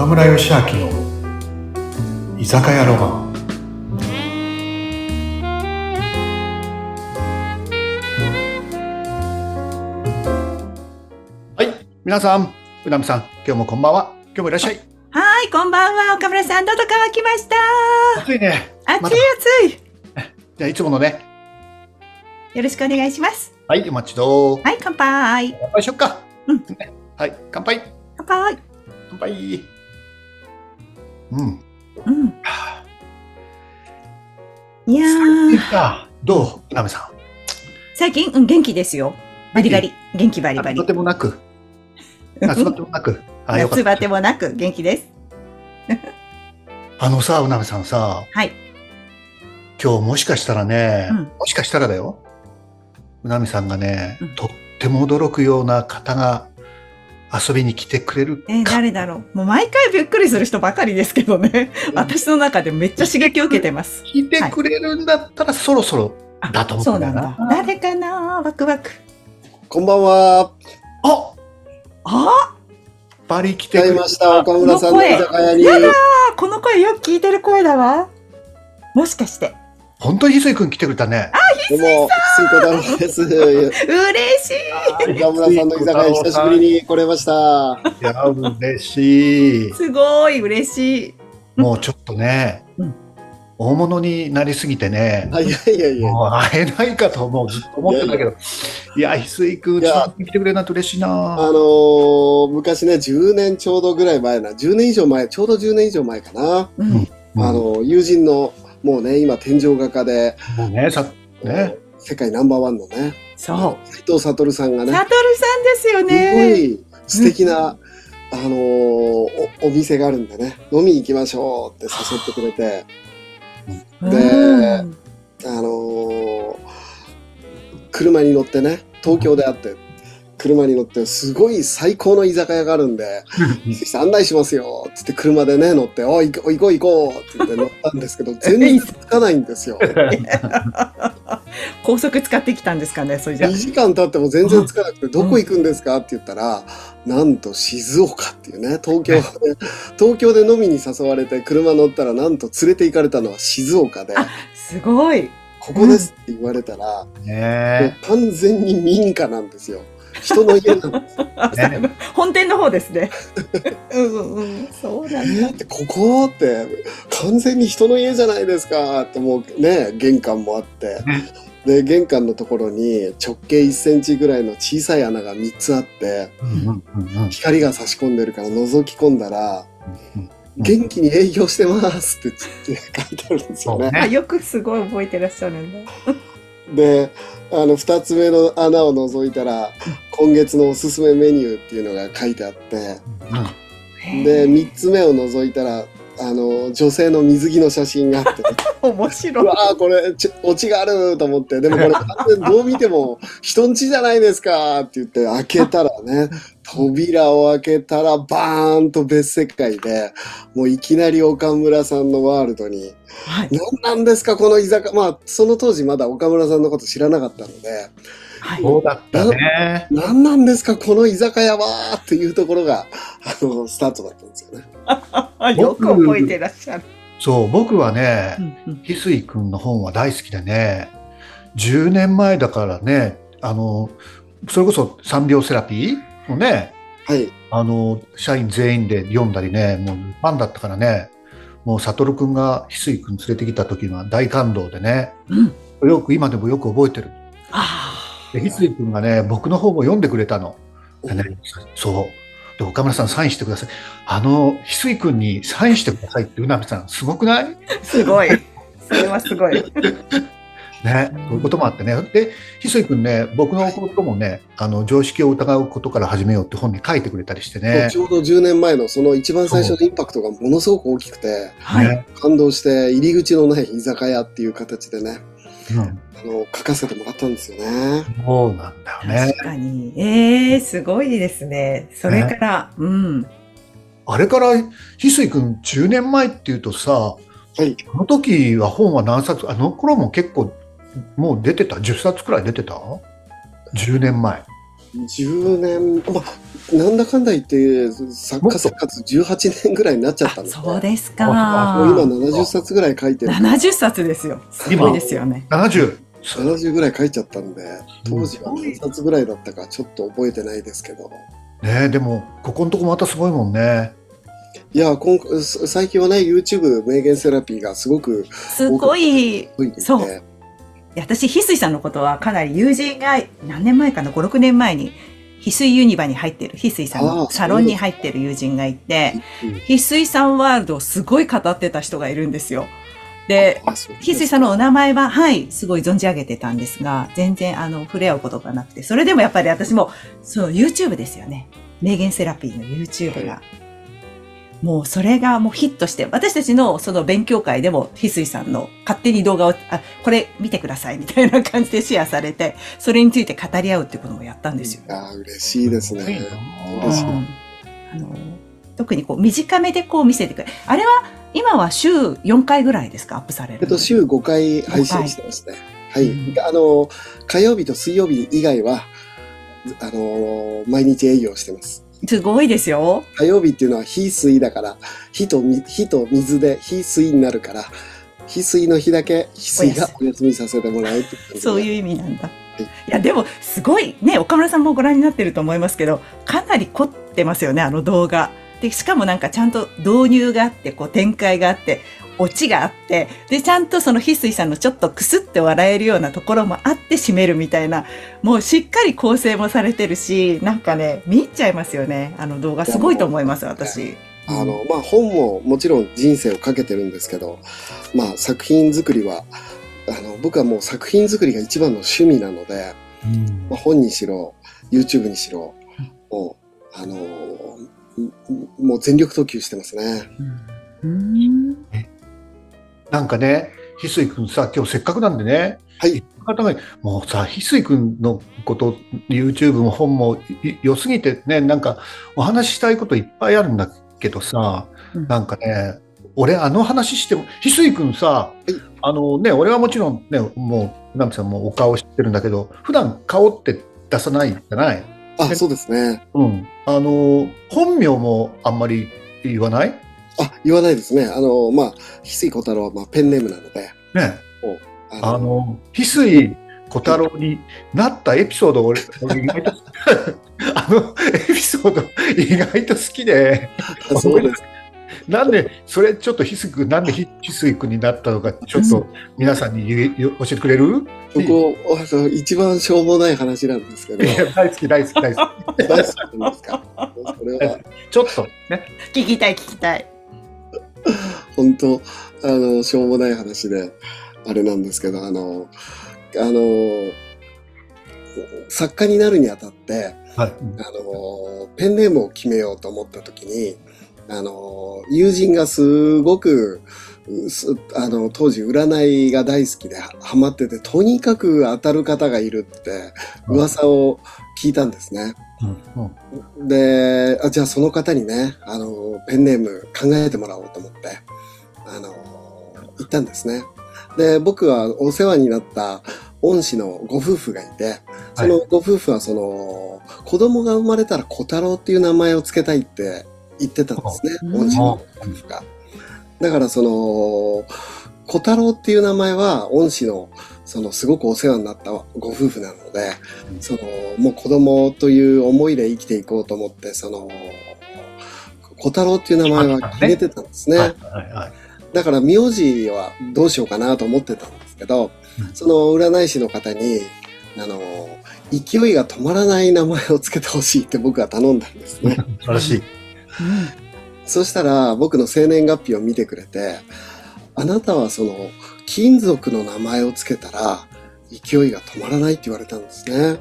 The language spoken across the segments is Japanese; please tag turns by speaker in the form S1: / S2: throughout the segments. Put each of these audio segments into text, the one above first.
S1: 岡村義明の居酒屋ロマン。はい。皆さんうなみさん今日もこんばんは。今日もいらっしゃい。
S2: はい、こんばんは。岡村さん、どうぞ乾きました。
S1: 暑いね。
S2: 暑い暑い。
S1: じゃあいつものね。
S2: よろしくお願いします。
S1: はいお待ちどう
S2: はい、乾杯。
S1: 乾杯しよっか。
S2: うん。
S1: ね。はい乾杯。
S2: 乾杯。
S1: 乾杯うん
S2: うん。いや
S1: どう？うなみさん
S2: 最近、うん、元気ですよ。バリバリ。元気バリバリ
S1: 夏バ。テもなく 夏バテもなくあ
S2: 夏バテもなく元気です。
S1: あのさうなみさんさ
S2: はい。
S1: 今日もしかしたらね、
S2: うん
S1: もしかしたらだよ。うなみさんがね、
S2: うん
S1: とっても驚くような方が遊びに来てくれる
S2: え。誰だろう？もう毎回びっくりする人ばかりですけどね。私の中でめっちゃ刺激を受けてます。
S1: 来てくれるんだったらそろそろ
S2: あ
S1: だと思
S2: そううんなん
S1: だよな
S2: だ。誰かなワクワク。
S3: こんばんは。
S1: あ
S2: あ？
S1: バリ来てくれ
S3: 来ました。岡村さんの居酒屋に。
S2: やだーこの声よく聞いてる声だわ。もしかして。
S1: 本当に翡翠くん来てくれたね。
S3: どうも、水子太郎です。
S2: 嬉しい。
S3: 岡村さんの居酒屋に久しぶりに来れました。
S1: いや、嬉しい。
S2: すごい嬉しい。
S1: もうちょっとね、
S2: うん
S1: 大物になりすぎてね、
S3: あ、いやいやいや。
S1: もう会えないかともうずっと思ってたけど、いや、翡翠くん、ちょっと来てくれるなんて嬉しい
S3: あ
S1: な。
S3: のー、昔ね、10年ちょうどぐらい前な、10年以上前、ちょうど10年以上前かな。
S2: うん。
S1: うん
S3: あの、友人の、もうね、今、天井画家で、
S1: もうね、さ、ね、
S3: 世界ナンバーワンのね、
S2: そう。
S3: 斉藤悟さんがね、
S2: サトルさんですよ
S3: すご
S2: ね。
S3: い素敵な、あのーお、お店があるんでね、飲みに行きましょうって誘ってくれて、
S2: うん。
S3: であのー車に乗ってね、東京で会って、車に乗って、すごい最高の居酒屋があるんで、案内しますよって言って車でね、乗って、おい、行こう行こう行こうって言って乗ったんですけど、全然つかないんですよ。
S2: 高速使ってきたんですかね、それじゃ
S3: 2。時間経っても全然つかなくて、どこ行くんですかって言ったら、なんと静岡っていうね、東京で、東京で飲みに誘われて車乗ったら、なんと連れて行かれたのは静岡で、
S2: すごい。
S3: ここですって言われたら、もう
S1: ね
S3: 完全に民家なんですよ。人の家なんです
S1: ね
S2: 本店の方ですね。うんうんうん。そうなんだ。
S3: でここって完全に人の家じゃないですかってもうね玄関もあってで玄関のところに直径1センチぐらいの小さい穴が3つあって光が差し込んでるから覗き込んだら
S1: うん「
S3: 元気に営業してます」って書いてあるんですよね。
S1: ね
S2: あ、よくすごい覚えてらっしゃるんだ。
S3: であの2つ目の穴を覗いたら今月のおすすめメニューっていうのが書いてあってで3つ目を覗いたらあの女性の水着の写真があって
S2: 面白い。
S3: うわーこれちオチがあると思ってでもこれ どう見ても人んちじゃないですかって言って開けたらね 扉を開けたらバーンと別世界でもういきなり岡村さんのワールドに
S2: はい。
S3: 何なんですかこの居酒屋まあその当時まだ岡村さんのこと知らなかったので
S2: はい。
S1: そうだったね。
S3: 何なんですかこの居酒屋はっていうところがあのスタートだったんですよね。
S2: あよく覚えてらっしゃる。
S1: そう、僕はね翡翠くんの本は大好きでね、10年前だからね、あの、それこそ3秒セラピーをね、
S3: はい
S1: あの、社員全員で読んだりね、もうファンだったからね、もう悟くんが翡翠くん連れてきた時のは大感動でね、
S2: うん。
S1: よく、今でもよく覚えてる。
S2: あ
S1: で、翡翠くんがね、僕の方も読んでくれたの。でね、そう。で、岡村さんサインしてください。あの、翡翠くんにサインしてくださいって、うなみさん、すごくない？
S2: あ、すごい。それはすごい。
S1: ね、そういうこともあってね。で、翡翠くんね、僕のこともね、あの、常識を疑うことから始めようって本に書いてくれたりしてね。
S3: ちょうど10年前のその一番最初のインパクトがものすごく大きくて
S2: はい。
S1: ね
S3: 感動して入り口のない居酒屋っていう形でね
S1: うん、
S3: あの書かせてもらったんですよね。
S1: そうなんだよね
S2: 確。かに。ええすごいですね。それから、うん。
S1: あれから、翡翠くん10年前っていうとさ、
S3: はい
S1: あの時は本は何冊あの頃も結構もう出てた？10冊くらい出てた？10年前
S3: 10年、まあ、なんだかんだ言って、作家生活18年ぐらいになっちゃったんで、
S2: そうです
S1: あ
S2: か。
S3: もう今70冊ぐらい書いてる。
S2: 70冊ですよ。すごいですよね。
S1: 70。
S3: 70ぐらい書いちゃったんで、当時は何冊ぐらいだったかちょっと覚えてないですけど。
S1: ねでも、ここのとこまたすごいもんね。
S3: いや、今す最近はね、YouTube 名言セラピーがすごく
S2: すごい、
S3: 増えていて、
S2: そう私、翡翠さんのことはかなり友人が何年前かな、5、6年前に、翡翠ユニバに入ってる、翡翠さんのサロンに入ってる友人がいて、
S3: うん
S2: 翡翠さんワールドをすごい語ってた人がいるんですよ。で、翡翠さんのお名前は、はい、すごい存じ上げてたんですが、全然、あの、触れ合うことがなくて、それでもやっぱり私も、そう、YouTube ですよね。名言セラピーの YouTube が。もうそれがもうヒットして、私たちのその勉強会でも、翡翠さんの勝手に動画を、あ、これ見てくださいみたいな感じでシェアされて、それについて語り合うっていうこともやったんですよ。
S3: あ嬉しいですね。
S2: うん
S3: 嬉しい
S2: あの特にこう短めでこう見せてくれる。あれは今は週4回ぐらいですか？アップされるの。
S3: えっと、週5回配信してますね。はい。
S2: うん
S3: であの、火曜日と水曜日以外は、あの、毎日営業してます。
S2: すごいですよ。
S3: 火曜日っていうのは火水だから、火とみ火と水で火水になるから、火水の日だけ火水がお休みさせてもらうって感じで
S2: そういう意味なんだ。いや、でも、すごい、ね、岡村さんもご覧になってると思いますけど、かなり凝ってますよね、あの動画。で、しかもなんかちゃんと導入があって、こう展開があって、オチがあって、で、ちゃんとその翡翠さんのちょっとクスって笑えるようなところもあって締めるみたいな、もうしっかり構成もされてるし、なんかね、見入っちゃいますよね、あの動画。すごいと思います、私。
S3: あの、まあ、本ももちろん人生をかけてるんですけど、まあ、作品作りは、あの、僕はもう作品作りが一番の趣味なので、まあ、本にしろ、YouTube にしろ、もう、あのー、もう全力投球してますね。
S2: うん。
S1: なんかね、翡翠くんさ、今日せっかくなんでね、
S3: はい。
S1: 方がもうさ、翡翠くんのこと、YouTube も本もい良すぎてね、なんかお話ししたいこといっぱいあるんだけどさ、
S2: うん
S1: なんかね、俺あの話しても、翡翠くんさ、あのね、俺はもちろんね、もう、南さんもお顔知ってるんだけど、普段顔って出さないじゃない？
S3: あ、そうですね。
S1: うん。あの、本名もあんまり言わない？
S3: あ、言わないですね。あの、まあ、翡翠小太郎は、まあ、ペンネームなので、
S1: ね。
S3: あ
S1: あの、翡翠小太郎になったエピソード、俺、俺意外と、あのエピソード意外と好きで、
S3: そうです。
S1: なんで、それちょっと翡翠君、なんで翡翠君になったのか、ちょっと 皆さんに言え教えてくれる？
S3: そこ、あの一番しょうもない話なんですけど、
S1: 大好き、大好き、大好き。
S3: 大好きなんですか？それは、
S1: ちょっとね。
S2: 聞きたい、聞きたい。
S3: 本当あの、しょうもない話で、あれなんですけど、あの、あの、作家になるにあたって、
S1: はい。
S3: あの、ペンネームを決めようと思った時に、あの、友人がすごく、すあの、当時占いが大好きではハマってて、とにかく当たる方がいるって噂を聞いたんですね。
S1: うんうん
S3: で、あじゃあその方にね、あの、ペンネーム考えてもらおうと思って、あの、行ったんですね。で、僕はお世話になった恩師のご夫婦がいて、そのご夫婦はその、子供が生まれたら小太郎っていう名前を付けたいって言ってたんですね、のご夫婦が。だからその、小太郎っていう名前は恩師のそのすごくお世話になったご夫婦なので、そのもう子供という思いで生きていこうと思って、その小太郎っていう名前は決めてたんですね。
S1: はいはいはい。
S3: だから名字はどうしようかなと思ってたんですけど、
S1: うん
S3: その占い師の方に、あの、勢いが止まらない名前をつけてほしいって僕は頼んだんですね。
S1: 素晴らしい。
S3: そしたら僕の生年月日を見てくれて、あなたはその金属の名前をつけたら勢いが止まらないって言われたんですね。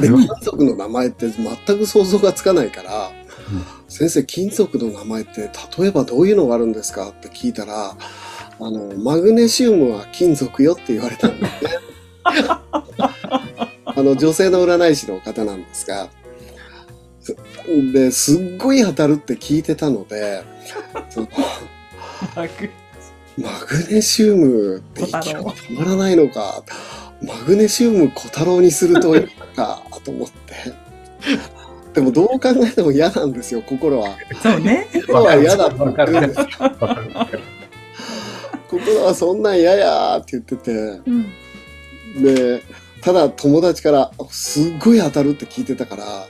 S3: で、金属の名前って全く想像がつかないから、先生、金属の名前って例えばどういうのがあるんですかって聞いたら、あの、マグネシウムは金属よって言われたんですね。あの、女性の占い師の方なんですが、で、すっごい当たるって聞いてたので、そのマグネシウムって勢いが止まらないのか、マグネシウム小太郎にするとかと思って。でもどう考えても嫌なんですよ、心は。
S2: そうね。
S3: 心は嫌だって
S1: る
S3: ってるんですよ。心はそんなん嫌やって言ってて。
S2: うん。
S3: で、ただ友達からすっごい当たるって聞いてたから、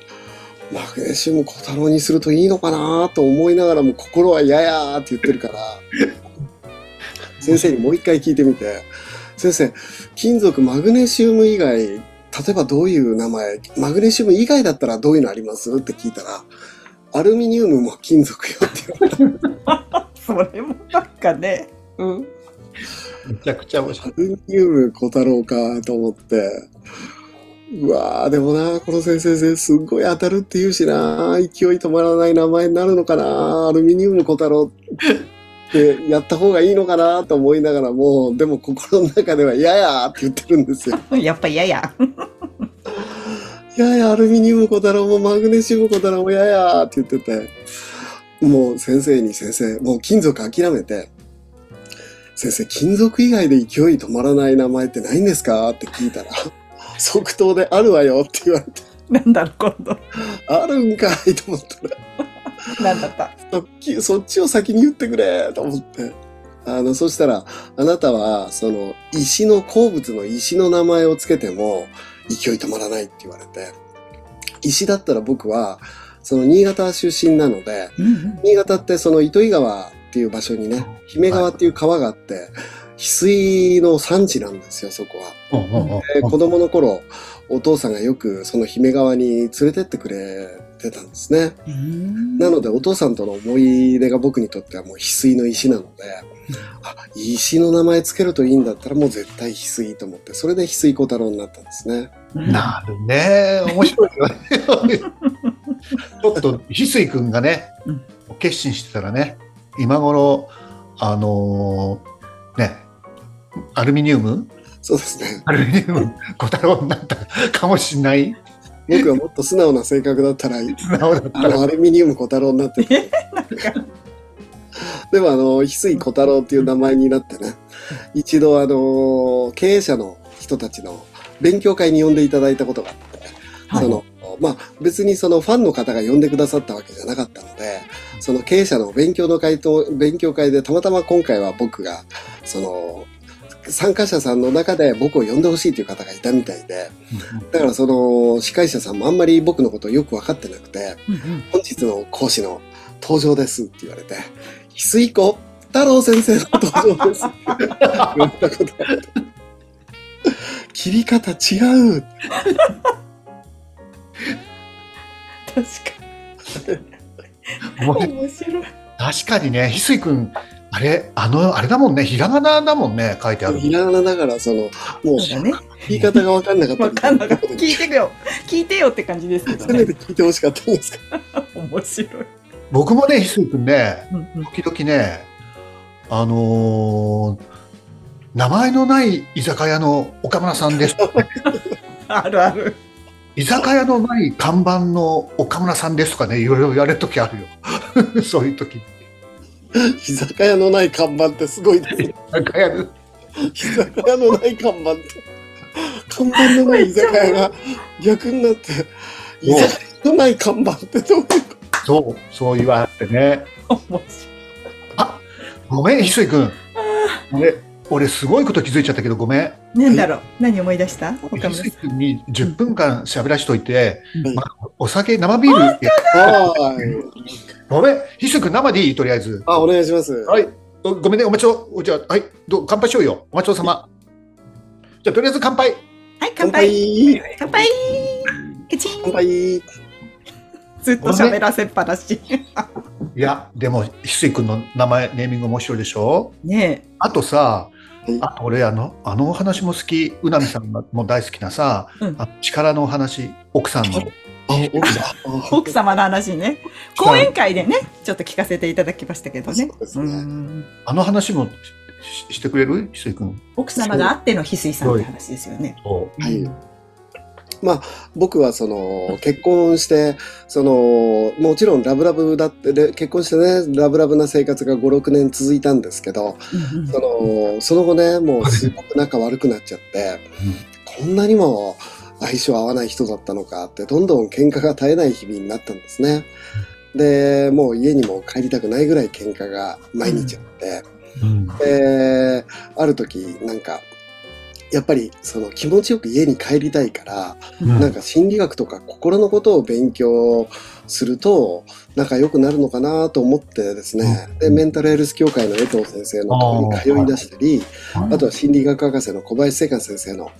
S3: マグネシウム小太郎にするといいのかなと思いながらも心は嫌やって言ってるから、先生にもう一回聞いてみて、先生、金属マグネシウム以外、例えばどういう名前、マグネシウム以外だったらどういうのあります？って聞いたら、アルミニウムも金属よって言われた。
S2: それもなんかね。うん。
S1: めちゃくちゃ面白い。
S3: アルミニウム小太郎かと思って。うわーでもな、この先生すっごい当たるって言うしな、勢い止まらない名前になるのかな、アルミニウム小太郎ってやった方がいいのかなと思いながらも、でも心の中では嫌やーって言ってるんですよ。
S2: やっぱ嫌や。
S3: いやいや、アルミニウム小太郎もマグネシウム小太郎も嫌やーって言ってて、もう先生に先生、もう金属諦めて、先生、金属以外で勢い止まらない名前ってないんですか？って聞いたら、即答であるわよって言われて、
S2: なんだろう、今度。
S3: あるんかいと思ったら、
S2: なんだった？
S3: そっちそっちを先に言ってくれと思って。あの、そしたら、あなたは、その、石の、鉱物の石の名前をつけても、勢い止まらないって言われて、石だったら僕は、その、新潟出身なので、
S2: うんうん。
S3: 新潟ってその糸魚川っていう場所にね、姫川っていう川があって、翡翠の産地なんですよ、そこは。子供の頃、お父さんがよくその姫川に連れてってくれてたんですね。
S2: うん
S3: なのでお父さんとの思い出が僕にとってはもう翡翠の石なので、あ、石の名前つけるといいんだったらもう絶対翡翠と思って、それで翡翠小太郎になったんですね。
S1: なるね。面白いよね。ちょっと、翡翠くんがね
S2: うん、
S1: 決心してたらね、今頃、あのーね、アルミニウム？
S3: そうですね。
S1: アルミニウム？小太郎になったかもしれない？
S3: 僕がもっと素直な性格だったら、
S1: 素直だったら。
S3: アルミニウム小太郎になってて。でもあの、翡翠小太郎っていう名前になってね、一度あの、経営者の人たちの勉強会に呼んでいただいたことがあって、
S2: はい
S3: その、まあ別にそのファンの方が呼んでくださったわけじゃなかったので、その経営者の勉強の会と、勉強会でたまたま今回は僕が、その、参加者さんの中で僕を呼んでほしいという方がいたみたいで、だからその司会者さんもあんまり僕のことをよく分かってなくて、本日の講師の登場ですって言われて、翡翠子太郎先生の登場ですって言われたこと。切り方違う
S2: 確かに。面白い。
S1: 確かにね、翡翠くん、あれ、あの、あれだもんね、ひらがなだもんね、書いてある。
S3: ひらがなだから、その、もう
S2: ね。
S3: 言い方が分かんなかった
S2: わかんなかった。聞いてくよ。聞いてよって感じですけどね。
S3: せめて聞いてほしかったんですか
S2: 面白い。
S1: 僕もね、翡翠くんね、時々ね、あのー名前のない居酒屋の岡村さんです。
S2: あるある。
S1: 居酒屋のない看板の岡村さんですとかね、いろいろ言われる時あるよ。そういう時。
S3: 居酒屋のない看板ってすごいですね。
S1: 居酒屋で
S3: 居酒屋のない看板って。看板のない居酒屋が逆になって、居酒屋のない看板ってどういうこ
S1: そう、そう言われてね。
S2: 面白い。
S1: ごめん、翡翠くん。俺、俺すごいこと気づいちゃったけど、ごめん。
S2: なんだろう？何思い出した？岡
S1: 翡翠くんに10分間喋らしといて、
S3: うん
S1: まあ、お酒、生ビールって。ごめん、翡翠くん生でいい？とりあえず。
S3: あ、お願いします。
S1: はい。おごめんね、お待ちを。じゃあ、はい、どう乾杯しようよ。お待ちどうさま。じゃあ、とりあえず乾杯。
S2: はい、乾
S3: 乾
S2: 杯。
S3: 杯
S2: 乾杯。ケチン。
S3: 乾杯
S2: ずっと喋らせっぱなし。
S1: いや、でも、翡翠くんの名前、ネーミング面白いでしょ？
S2: ね
S1: あとさ
S3: はい、
S1: あと俺、あの、あのお話も好き、うなみさんも大好きなさ、
S2: うん
S1: あ力のお話、奥さんの。
S3: あ、奥
S2: 様の話ね。講演会でね、ちょっと聞かせていただきましたけどね。
S3: そうですね。
S2: ん。
S1: あの話もしてくれる？翡翠くん。
S2: 奥様があっての翡翠さんって話ですよね。
S3: はい。まあ、僕はその、結婚して、その、もちろんラブラブだって、で結婚してね、ラブラブな生活が5、6年続いたんですけど、
S2: うんうん。
S3: その、その後ね、もうすごく仲悪くなっちゃって、こんなにも、相性合わない人だったのかって、どんどん喧嘩が絶えない日々になったんですね。で、もう家にも帰りたくないぐらい喧嘩が毎日あって、
S1: うん。
S3: で、ある時、なんか、やっぱりその気持ちよく家に帰りたいから、
S1: うん。
S3: なんか心理学とか心のことを勉強すると仲良くなるのかなと思ってですね、
S1: うん。
S3: で、メンタルヘルス協会の江藤先生のところに通い出したり、あとは心理学博士の小林聖寛先生の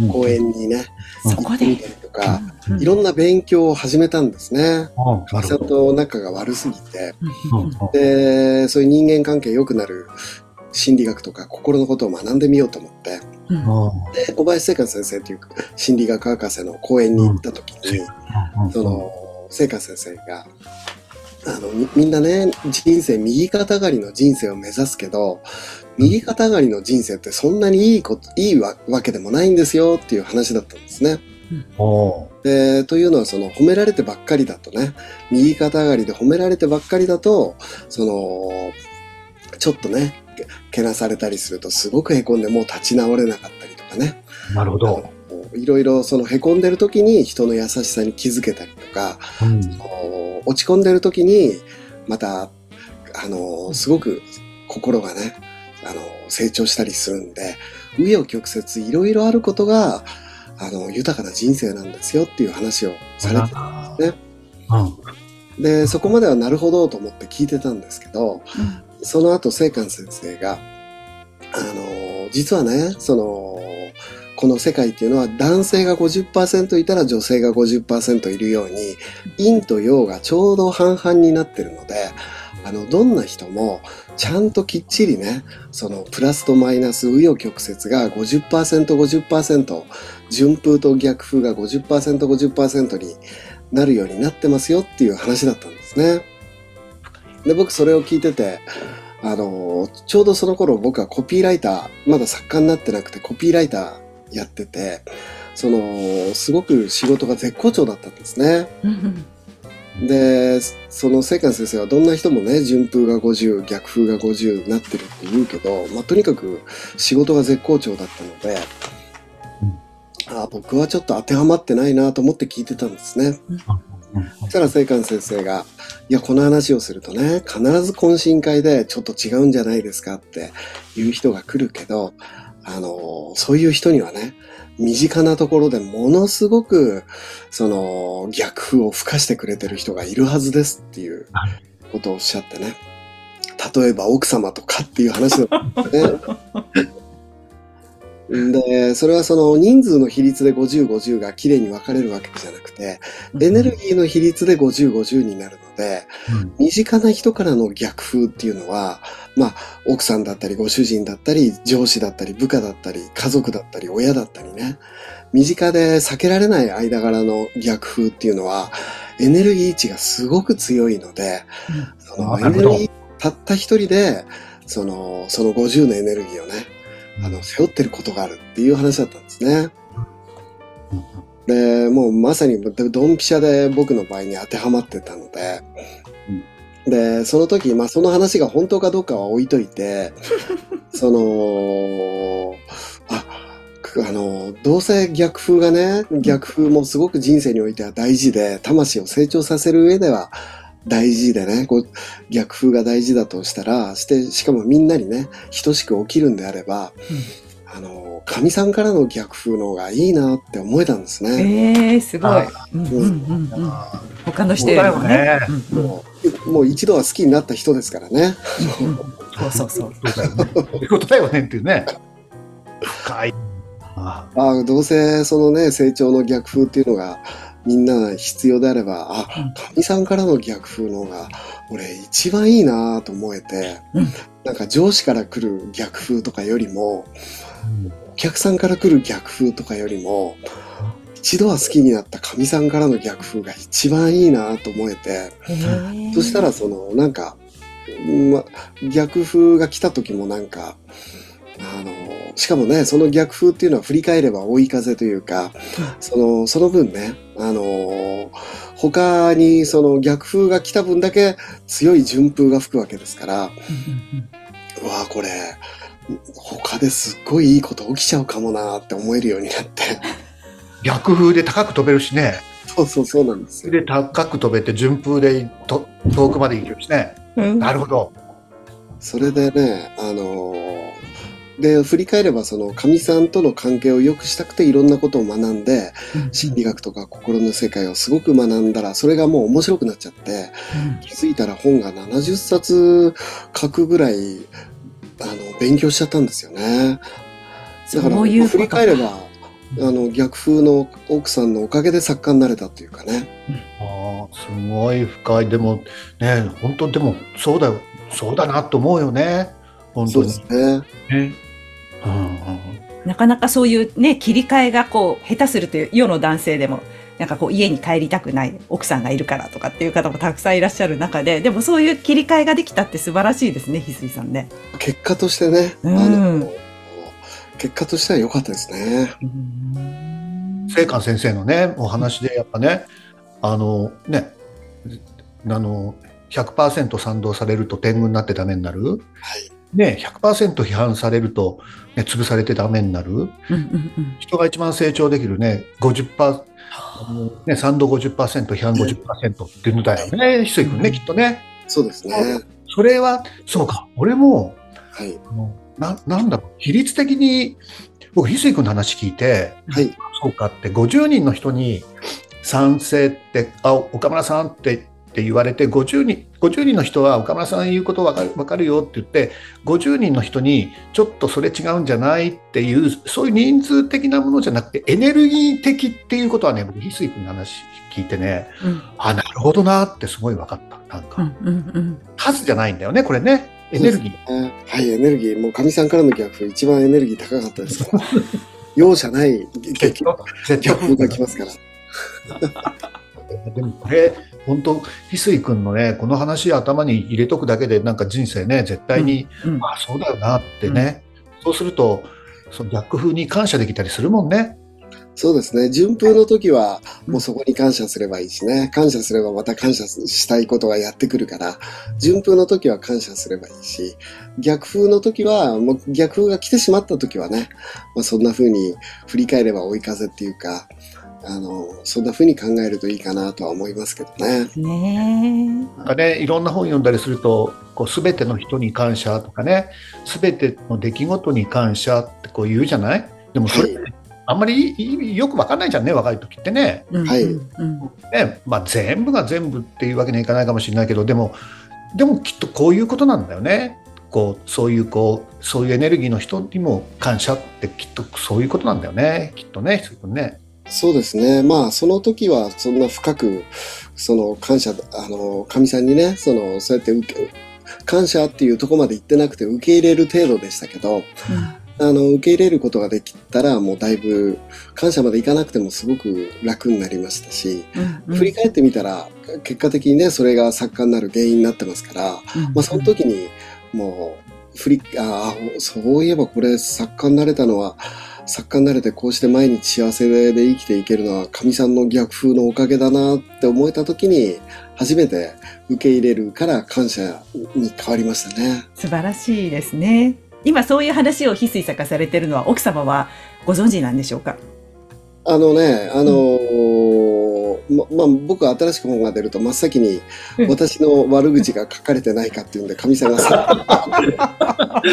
S1: うん。
S3: 講演にね、
S1: うん。
S2: そこで
S3: 行ってみたりとか、
S2: うん。
S3: いろんな勉強を始めたんですね。
S1: うん。なる
S3: さん
S1: ほど。
S3: と仲が悪すぎて、
S2: うん。
S3: で、そういう人間関係良くなる心理学とか心のことを学んでみようと思って、
S2: うん。
S1: うん
S3: で、小林聖寛先生という心理学博士の講演に行った時に、
S1: うん。
S3: その、聖寛先生が、あの、みみんなね、人生、右肩上がりの人生を目指すけど、右肩上がりの人生ってそんなにいいこと、いいわわけでもないんですよっていう話だったんですね。で、というのはその褒められてばっかりだとね、右肩上がりで褒められてばっかりだと、その、ちょっとね、けなされたりするとすごく凹んでもう立ち直れなかったりとかね。
S1: なるほど。
S3: いろいろその凹んでる時に人の優しさに気づけたりとか、
S1: うん。
S3: こう落ち込んでる時にまた、あの、すごく心がね、あの、成長したりするんで、紆余曲折いろいろあることが、あの、豊かな人生なんですよっていう話をされてたんですね。
S1: うん。
S3: で、そこまではなるほどと思って聞いてたんですけど、その後、聖寛先生が、あの、実はね、その、この世界っていうのは男性が50%いたら女性が50%いるように、陰と陽がちょうど半々になってるので、あの、どんな人もちゃんときっちりね、そのプラスとマイナス、紆余曲折が50%、50%、順風と逆風が50%、50%になるようになってますよっていう話だったんですね。で、僕それを聞いてて、あの、ちょうどその頃僕はコピーライター、まだ作家になってなくてコピーライターやってて、その、すごく仕事が絶好調だったんですね。
S2: うん
S3: で、その聖寛先生はどんな人もね、順風が50、逆風が50になってるって言うけど、まあ、とにかく仕事が絶好調だったので、あ僕はちょっと当てはまってないなと思って聞いてたんですね。そしたら聖寛先生が、いや、この話をするとね、必ず懇親会でちょっと違うんじゃないですかっていう人が来るけど、あの、そういう人にはね、身近なところでものすごく、その、逆風を吹かしてくれてる人がいるはずですっていうことをおっしゃってね。例えば奥様とかっていう話だったね。で、それはその人数の比率で50、50が綺麗に分かれるわけじゃなくて、エネルギーの比率で50、50になるので、身近な人からの逆風っていうのは、まあ、奥さんだったり、ご主人だったり、上司だったり、部下だったり、家族だったり、親だったりね、身近で避けられない間柄の逆風っていうのは、エネルギー値がすごく強いので、そのエネルギー、たった一人で、その、その50のエネルギーをね、あの、背負ってることがあるっていう話だったんですね。で、もうまさにドンピシャで僕の場合に当てはまってたので、で、その時、まあその話が本当かどうかは置いといて、その、あ、くあの、どうせ逆風がね、逆風もすごく人生においては大事で、魂を成長させる上では大事でね、こう逆風が大事だとしたら、して、しかもみんなにね、等しく起きるんであれば、あの、神さんからの逆風の方がいいなって思えたんですね。
S2: ええすごい
S1: あ。
S2: うんうん他の人よりもね。うんうん
S3: もう、もう一度は好きになった人ですからね。
S2: そうそうそう。
S1: そういうことだよねっていうね。深い。あ
S3: ああ、どうせそのね、成長の逆風っていうのがみんな必要であれば、あ、神さんからの逆風の方が俺一番いいなと思えて、
S2: うん。
S3: なんか上司から来る逆風とかよりも、
S1: うん。
S3: お客さんから来る逆風とかよりも、一度は好きになった神さんからの逆風が一番いいなと思えて、そしたらそのなんか、ま、逆風が来た時もなんか、あの、しかもね、その逆風っていうのは振り返れば追い風というか、その、その分ね、あの、他にその逆風が来た分だけ強い順風が吹くわけですから、
S2: う
S3: わこれ、他ですっごいいいこと起きちゃうかもなって思えるようになって、
S1: 逆風で高く飛べるしね。
S3: そうそうそうなんですよ。
S1: で、高く飛べて順風でと遠くまで行けるしね。
S2: うん
S1: なるほど。
S3: それでね、あのーで、振り返れば、その、かみさんとの関係を良くしたくていろんなことを学んで、心理学とか心の世界をすごく学んだら、それがもう面白くなっちゃって、気づいたら本が70冊書くぐらい、あの、勉強しちゃったんですよね。だから、
S2: そういうこと
S3: 振り返れば、あの、逆風の奥さんのおかげで作家になれたっていうかね。
S1: ああ、すごい深い。でも、ね、本当でも、そうだよ。そうだなと思うよね。本当に
S3: そうです。ね。
S1: ね。
S2: なかなかそういうね、切り替えがこう、下手するという世の男性でも、なんかこう家に帰りたくない奥さんがいるからとかっていう方もたくさんいらっしゃる中で、でもそういう切り替えができたって素晴らしいですね、翡翠さんね。
S3: 結果としてね、
S2: うん
S3: 結果としては良かったですね。
S1: 聖寛先生のね、お話でやっぱね、あのね、あの、100%賛同されると天狗になってダメになる。
S3: はい。
S1: ね、100%批判されると、ね、潰されてダメになる。人が一番成長できるね、50%、あのね、賛同50%、批判50%っていうのだよね、翡翠君ね、きっとね。
S3: そうですね。
S1: それは、そうか、俺も、
S3: はい。
S1: あのななんだろう、比率的に、僕、翡翠君の話聞いて、
S3: はい。
S1: そうかって、50人の人に賛成って、あ、岡村さんってって言われて、50人、50人の人は岡村さん言うことわかるわかるよって言って、50人の人にちょっとそれ違うんじゃないっていう、そういう人数的なものじゃなくて、エネルギー的っていうことはね、僕、翡翠君の話聞いてね、
S2: うん
S1: あ、なるほどなってすごい分かった。なんか、
S2: うんうんうん
S1: 数じゃないんだよね、これね。エネルギー。
S3: ねはい、エネルギー。もう、かみさんからの逆風、一番エネルギー高かったですから。容赦ない
S1: 絶
S3: 逆
S1: 絶
S3: 逆風が来ますから。
S1: でもこれ、本当、翡翠君のね、この話頭に入れとくだけで、なんか人生ね、絶対に、
S2: うん
S1: あそうだよなってね、そうすると、その逆風に感謝できたりするもんね。
S3: そうですね。順風の時は、もうそこに感謝すればいいしね。感謝すればまた感謝したいことがやってくるから、順風の時は感謝すればいいし、逆風の時は、もう逆風が来てしまった時はね、まあ、そんな風に振り返れば追い風っていうか、あの、そんな風に考えるといいかなとは思いますけどね。
S2: ね
S1: なんかね、いろんな本読んだりすると、こう、すべての人に感謝とかね、すべての出来事に感謝ってこう言うじゃない？でもそれ、
S3: はい
S1: あんまりよくわかんないじゃんね、若い時ってね。
S3: はい
S1: ね、まあ全部が全部っていうわけにはいかないかもしれないけど、でも、でもきっとこういうことなんだよね。こう、そういうこう、そういうエネルギーの人にも感謝ってきっとそういうことなんだよね。きっとね、ね。
S3: そうですね。まあ、その時はそんな深く、その感謝、あの、神さんにね、その、そうやって受け、感謝っていうところまで行ってなくて受け入れる程度でしたけど、あの、受け入れることができたら、もうだいぶ、感謝までいかなくてもすごく楽になりましたし、
S2: うんうん。
S3: 振り返ってみたら、結果的にね、それが作家になる原因になってますから、まあ、その時に、もう、振り、ああ、そういえばこれ作家になれたのは、作家になれてこうして毎日幸せで生きていけるのは、神さんの逆風のおかげだなって思えた時に、初めて受け入れるから感謝に変わりましたね。
S2: 素晴らしいですね。今そういう話を翡翠作家されてるのは奥様はご存知なんでしょうか？
S3: あのね、あのーま、まあ、僕は新しく本が出ると真っ先に
S2: うん
S3: 私の悪口が書かれてないかっていうんで、神さんがさ、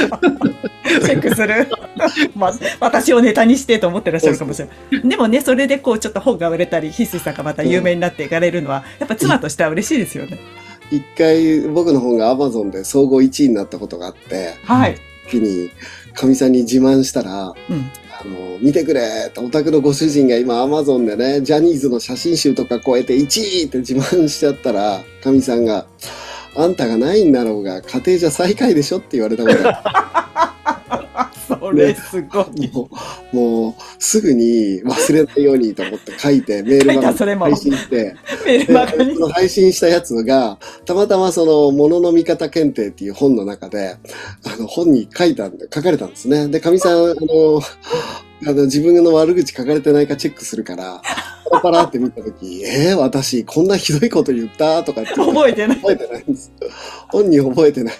S2: チェックする。ま、私をネタにしてと思ってらっしゃるかもしれない。でもね、それでこうちょっと本が売れたり、翡翠さんがまた有名になっていかれるのは、やっぱ妻としては嬉しいですよね。
S3: 一回僕の本が Amazon で総合1位になったことがあって、
S2: はい。
S3: 時に神さんに自慢したら、
S2: うん。
S3: あの、見てくれお宅のご主人が今アマゾンでね、ジャニーズの写真集とか超えて1位って自慢しちゃったら、かみさんが、あんたがないんだろうが、家庭じゃ最下位でしょって言われたこと
S2: それすごい。
S3: もう、もう、すぐに忘れないようにと思って書いて、メールマガ
S2: たそれも
S3: 配信して、
S2: メールマガに
S3: でそ。の配信したやつが、たまたまその、ものの見方検定っていう本の中で、あの、本に書いたんで、書かれたんですね。で、かみさん、あの、あの、自分の悪口書かれてないかチェックするから、パラパラって見たとき、えー、私、こんなひどいこと言ったとかって。
S2: 覚えてない。
S3: 覚えてないんです。本人覚えてない。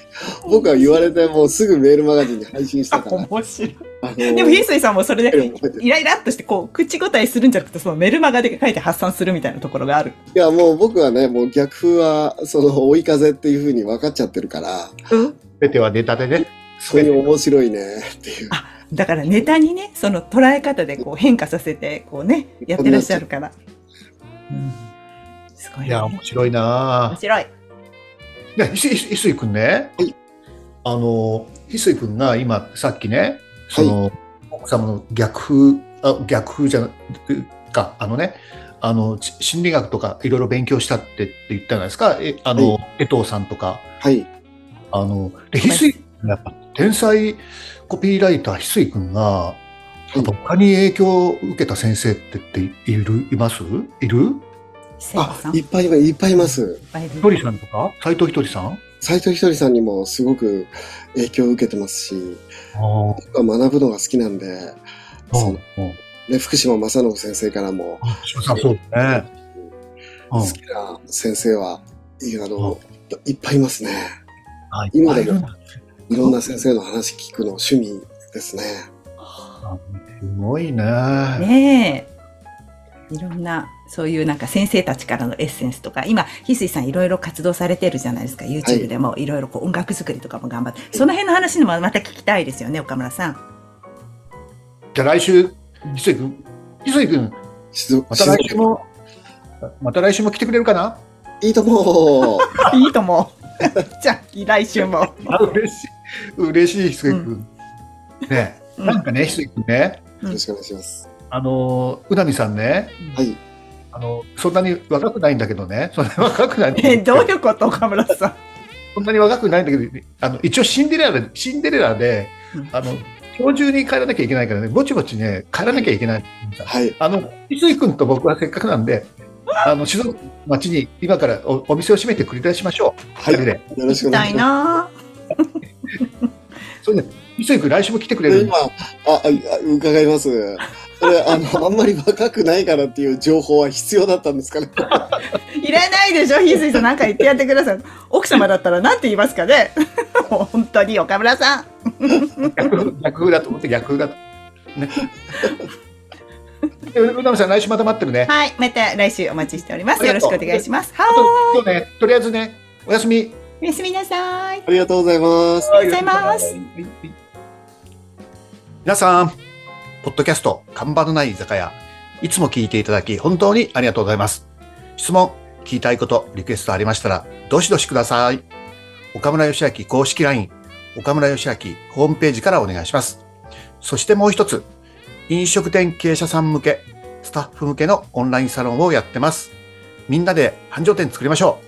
S3: 僕は言われてもうすぐメールマガジンに配信したから。
S2: 面白い。
S3: あの
S2: でも、ひすいさんもそれで、イライラっとして、こう、口答えするんじゃなくて、そのメルマガで書いて発散するみたいなところがある。
S3: いや、もう僕はね、もう逆風は、その、追い風っていう風に分かっちゃってるから、
S2: うん。
S1: 全てはネタでね。
S3: それに面白いねっていう。
S2: だからネタにね、その捉え方でこう変化させて、こうね、やってらっしゃるから。うん。すごい、ね。
S1: いや、面白いな
S2: 面白い。
S1: で、ひすい、ひすいくんね。
S3: はい
S1: あの、ひすいくんが今、さっきね、その、奥様の逆風、あ逆風じゃなか、あのね、あの、ち心理学とかいろいろ勉強したってって言ったじゃないですか。え、あの、江藤さんとか。
S3: はい。
S1: あの、で、翡翠君やっぱ天才コピーライター翡翠君が、やっぱ他に影響を受けた先生ってっている、います？いる？
S3: あいっぱいいます、いっぱいいます。
S1: ひとりさんとか？斎藤ひとりさん？
S3: 斎藤ひとりさんにもすごく影響を受けてますし、僕は学ぶのが好きなんで、そのね、福島正信先生からも、
S1: そうそうね。
S3: 好きな先生は、いあの、いっぱいいますね。
S1: あ
S3: 今でも
S1: い
S3: ろんな先生の話聞くの趣味ですね。
S1: すごいね。
S2: ねえ。いろんな、そういうなんか先生たちからのエッセンスとか、今、翡翠さんいろいろ活動されてるじゃないですか。YouTube でもいろいろこう音楽作りとかも頑張って。その辺の話にもまた聞きたいですよね、岡村さん。
S1: じゃあ来週、ひすい君、ひすい君、
S3: 静
S1: また来週も、また来週も来てくれるかな？い
S3: いとも。
S2: いいと思う。じゃあ、来週も。
S1: あ嬉しい。嬉しい、ひすい君。ね
S2: うん
S1: なんかね、ひすい君ね、
S3: よろしくお願いします。
S1: あの、うなみさんね、
S3: はい。
S1: あの、そんなに若くないんだけどね、そんなに若くないんだ
S2: え、
S1: けど
S2: どういうこと岡村さん？
S1: そんなに若くないんだけど、あの、一応シンデレラで、シンデレラで
S2: うん、
S1: あの、今日中に帰らなきゃいけないからね、ぼちぼちね、帰らなきゃいけない。
S3: はい。
S1: あの、翡翠君と僕はせっかくなんで、あの、静岡町に今からおお店を閉めて繰り出しましょう。
S3: はい。よ。ろしくお願いしま
S2: な
S1: それで、翡翠君来週も来てくれ
S3: す。
S1: る
S3: 今、あ、あ伺います。それ、あの、あんまり若くないからっていう情報は必要だったんですかね。
S2: いらないでしょ、翡翠さん。なんか言ってやってください。奥様だったら何て言いますかね。本当に岡村さん。
S1: 逆逆風だと思って逆風だと。ね。でうなみさん、来週また待ってるね。
S2: はい。また来週お待ちしております。よろしくお願いします。
S1: あ
S2: は
S1: と今日ね、とりあえずね、おやすみ。
S2: おやすみなさい。
S3: ありがとうございます。
S2: ありがとうございます
S1: 皆さん、ポッドキャスト、看板のない居酒屋、いつも聞いていただき、本当にありがとうございます。質問、聞きたいこと、リクエストありましたら、どしどしください。岡村義明公式 LINE、岡村義明ホームページからお願いします。そしてもう一つ、飲食店経営者さん向け、スタッフ向けのオンラインサロンをやってます。みんなで繁盛店作りましょ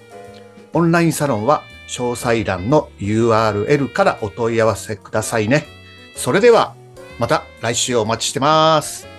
S1: う。オンラインサロンは詳細欄の URL からお問い合わせくださいね。それでは、また来週お待ちしてます。